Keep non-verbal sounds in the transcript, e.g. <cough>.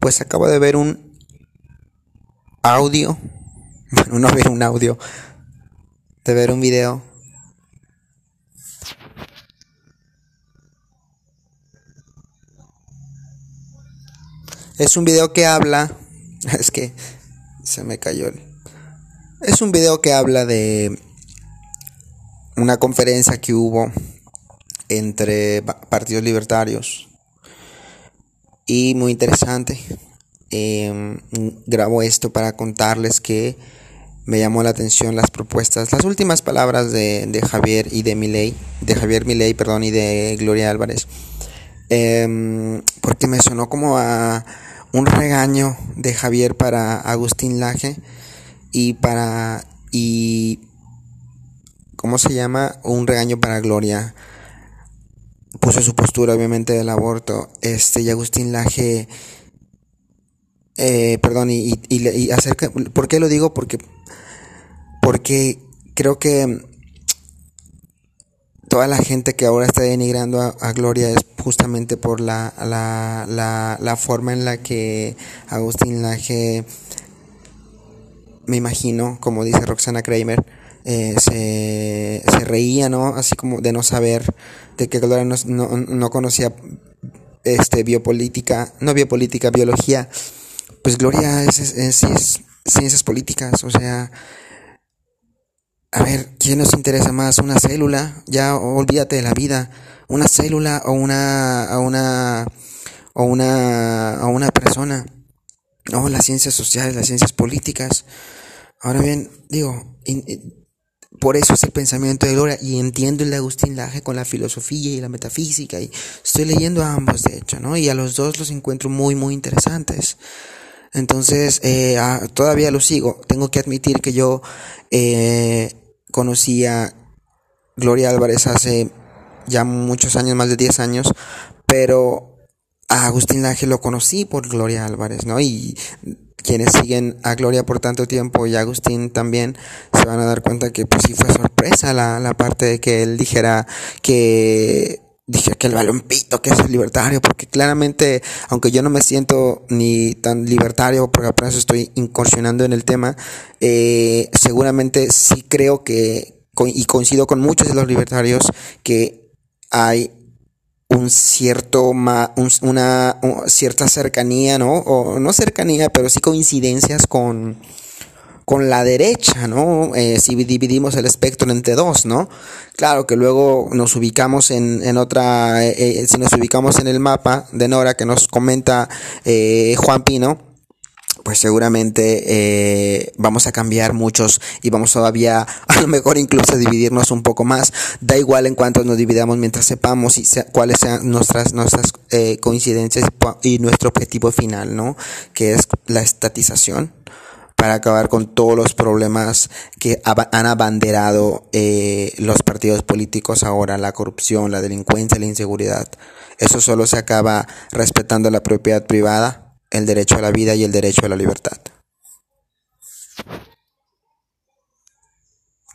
Pues acabo de ver un audio, <laughs> bueno, no ver un audio, de ver un video. Es un video que habla, <laughs> es que se me cayó el... Es un video que habla de una conferencia que hubo entre partidos libertarios y muy interesante. Eh, grabo esto para contarles que me llamó la atención las propuestas, las últimas palabras de, de Javier y de Milei, de Javier Milei, perdón, y de Gloria Álvarez, eh, porque me sonó como a un regaño de Javier para Agustín Laje y para y ¿cómo se llama? Un regaño para Gloria puso su postura obviamente del aborto. Este, y Agustín Laje, eh, perdón, y, y, y, acerca, ¿por qué lo digo? Porque, porque creo que toda la gente que ahora está denigrando a, a Gloria es justamente por la, la, la, la, forma en la que Agustín Laje, me imagino, como dice Roxana Kramer, eh, se, se, reía, ¿no? Así como de no saber, de que Gloria no, no, no, conocía este, biopolítica, no biopolítica, biología. Pues Gloria es, es, es, es ciencias políticas, o sea, a ver, ¿quién nos interesa más? ¿Una célula? Ya olvídate de la vida. ¿Una célula o una, o una, o una, o una persona? No, las ciencias sociales, las ciencias políticas. Ahora bien, digo, por eso es el pensamiento de Gloria y entiendo el de Agustín Laje con la filosofía y la metafísica y estoy leyendo a ambos de hecho, ¿no? Y a los dos los encuentro muy muy interesantes. Entonces, eh, ah, todavía lo sigo. Tengo que admitir que yo eh, conocí a Gloria Álvarez hace ya muchos años, más de 10 años, pero a Agustín Laje lo conocí por Gloria Álvarez, ¿no? Y quienes siguen a Gloria por tanto tiempo y a Agustín también se van a dar cuenta que pues sí fue sorpresa la, la parte de que él dijera que dije que el balompito, que es libertario, porque claramente, aunque yo no me siento ni tan libertario, porque apenas estoy incursionando en el tema, eh, seguramente sí creo que, y coincido con muchos de los libertarios, que hay un cierto ma, un, una, cierta cercanía, ¿no? O no cercanía, pero sí coincidencias con, con la derecha, ¿no? Eh, si dividimos el espectro entre dos, ¿no? Claro que luego nos ubicamos en, en otra, eh, eh, si nos ubicamos en el mapa de Nora que nos comenta Juan Pino, pues seguramente eh, vamos a cambiar muchos y vamos todavía <laughs> a lo mejor incluso a dividirnos un poco más. Da igual en cuanto nos dividamos mientras sepamos y cuáles sean nuestras, nuestras eh, coincidencias y nuestro objetivo final, ¿no? Que es la estatización para acabar con todos los problemas que han abanderado eh, los partidos políticos ahora, la corrupción, la delincuencia, la inseguridad. Eso solo se acaba respetando la propiedad privada el derecho a la vida y el derecho a la libertad.